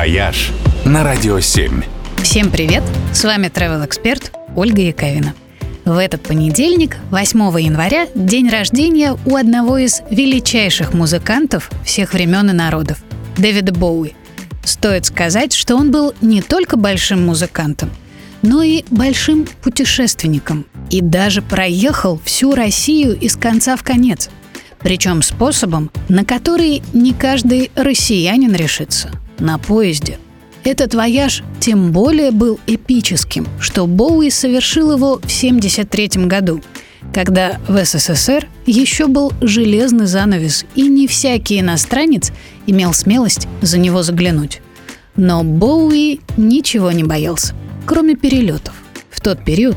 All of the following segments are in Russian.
«Вояж» на Радио 7. Всем привет! С вами travel эксперт Ольга Яковина. В этот понедельник, 8 января, день рождения у одного из величайших музыкантов всех времен и народов – Дэвида Боуи. Стоит сказать, что он был не только большим музыкантом, но и большим путешественником. И даже проехал всю Россию из конца в конец. Причем способом, на который не каждый россиянин решится – на поезде. Этот вояж тем более был эпическим, что Боуи совершил его в 1973 году, когда в СССР еще был железный занавес, и не всякий иностранец имел смелость за него заглянуть. Но Боуи ничего не боялся, кроме перелетов. В тот период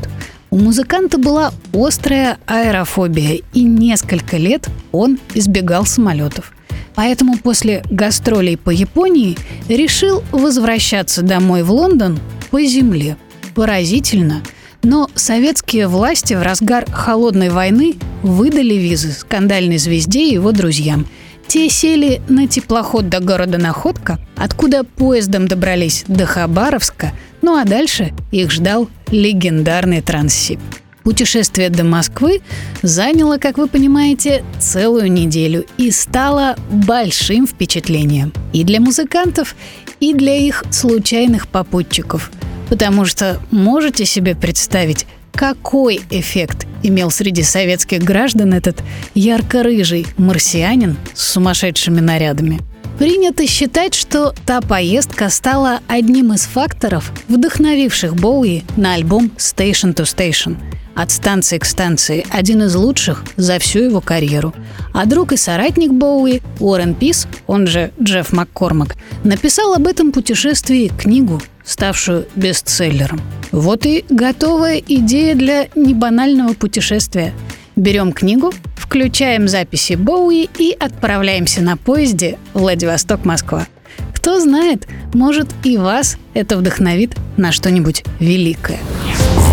у музыканта была острая аэрофобия, и несколько лет он избегал самолетов. Поэтому после гастролей по Японии решил возвращаться домой в Лондон по земле. Поразительно, но советские власти в разгар холодной войны выдали визы скандальной звезде и его друзьям. Те сели на теплоход до города Находка, откуда поездом добрались до Хабаровска, ну а дальше их ждал легендарный Транссиб. Путешествие до Москвы заняло, как вы понимаете, целую неделю и стало большим впечатлением и для музыкантов, и для их случайных попутчиков. Потому что можете себе представить, какой эффект имел среди советских граждан этот ярко-рыжий марсианин с сумасшедшими нарядами. Принято считать, что та поездка стала одним из факторов, вдохновивших Боуи на альбом Station to Station – от станции к станции, один из лучших за всю его карьеру. А друг и соратник Боуи, Уоррен Пис, он же Джефф Маккормак, написал об этом путешествии книгу, ставшую бестселлером. Вот и готовая идея для небанального путешествия. Берем книгу, включаем записи Боуи и отправляемся на поезде Владивосток-Москва. Кто знает, может и вас это вдохновит на что-нибудь великое.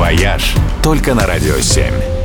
«Вояж» только на Радио 7.